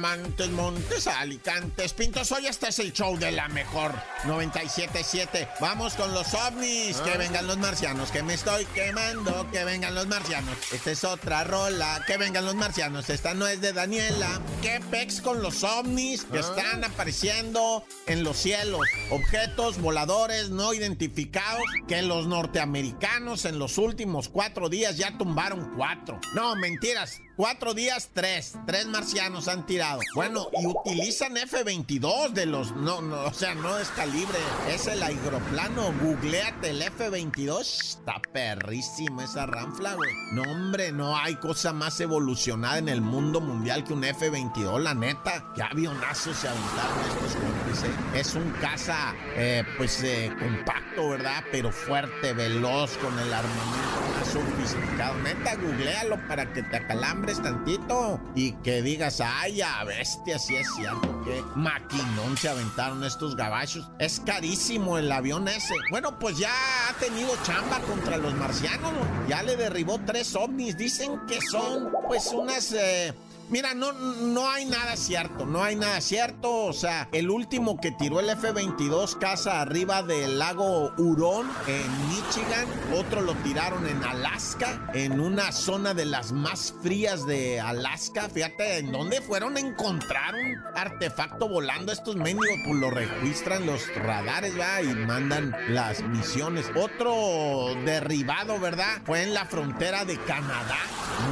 Montes, Montes, Alicantes, Pintos. Hoy este es el show de la mejor 97.7. Vamos con los ovnis. Que vengan los marcianos, que me estoy quemando. Que vengan los marcianos. Esta es otra rola. Que vengan los marcianos. Esta no es de Daniela. ¿Qué pex con los ovnis que están apareciendo en los cielos? Objetos voladores no identificados que los norteamericanos en los últimos cuatro días ya tumbaron cuatro. No, mentiras. Cuatro días, tres. Tres marcianos han tirado. Bueno, y utilizan F-22 de los... No, no, o sea, no es calibre. Es el aeroplano. Googleate el F-22. Está perrísimo esa ranfla, güey. No, hombre, no hay cosa más evolucionada en el mundo mundial que un F-22, la neta. Qué avionazos se aventaron estos ¿eh? Es un caza, eh, pues, eh, compacto, ¿verdad? Pero fuerte, veloz, con el armamento más sofisticado. Neta, googlealo para que te tantito y que digas, ay, a bestia, si es cierto, que maquinón se aventaron estos gabachos. Es carísimo el avión ese. Bueno, pues ya ha tenido chamba contra los marcianos. Ya le derribó tres ovnis. Dicen que son, pues, unas... Eh, Mira, no, no hay nada cierto, no hay nada cierto. O sea, el último que tiró el F-22 casa arriba del lago Hurón en Michigan, otro lo tiraron en Alaska, en una zona de las más frías de Alaska. Fíjate en dónde fueron a encontrar un artefacto volando. Estos mendigos pues lo registran los radares, ¿verdad? Y mandan las misiones. Otro derribado, ¿verdad? Fue en la frontera de Canadá,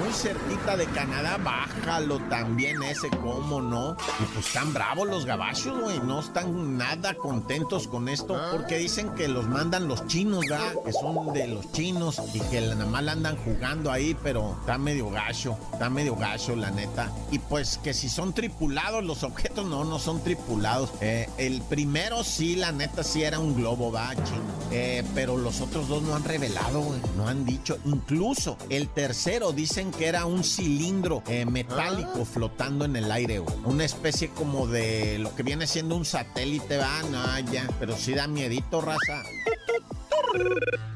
muy cerquita de Canadá, baja también ese, cómo no. Y pues están bravos los gabachos, güey. No están nada contentos con esto porque dicen que los mandan los chinos, ¿verdad? Que son de los chinos y que nada más la andan jugando ahí, pero está medio gacho, está medio gacho, la neta. Y pues que si son tripulados los objetos, no, no son tripulados. Eh, el primero sí, la neta, sí era un globo, va, chino. Eh, pero los otros dos no han revelado, güey. No han dicho. Incluso el tercero dicen que era un cilindro eh, metálico flotando en el aire, Una especie como de lo que viene siendo un satélite, va, no, ya, pero sí da miedito, raza.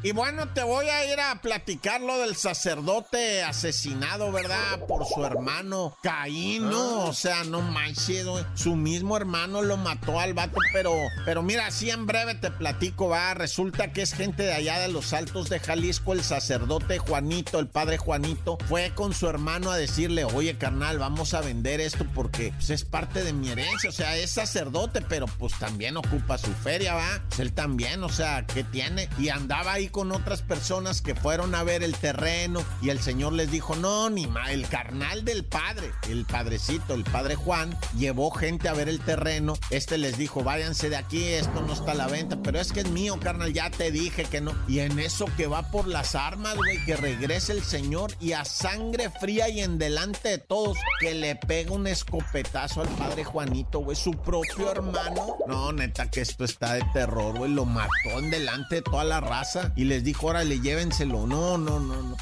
Y bueno, te voy a ir a platicar lo del sacerdote asesinado, ¿verdad? Por su hermano Caín, ¿no? O sea, no manches, su mismo hermano lo mató al vato, pero, pero mira, así en breve te platico, va. Resulta que es gente de allá de los altos de Jalisco, el sacerdote Juanito, el padre Juanito, fue con su hermano a decirle, oye, carnal, vamos a vender esto porque pues, es parte de mi herencia, o sea, es sacerdote, pero pues también ocupa su feria, va. Pues él también, o sea, ¿qué tiene? Y andaba ahí con otras personas que fueron a ver el terreno y el señor les dijo, no, ni más, el carnal del padre, el padrecito, el padre Juan, llevó gente a ver el terreno, este les dijo, váyanse de aquí, esto no está a la venta, pero es que es mío, carnal, ya te dije que no. Y en eso que va por las armas, güey, que regrese el señor y a sangre fría y en delante de todos, que le pega un escopetazo al padre Juanito, güey, su propio hermano. No, neta, que esto está de terror, güey, lo mató en delante de toda raza y les dijo, órale, llévenselo. No, no, no, no.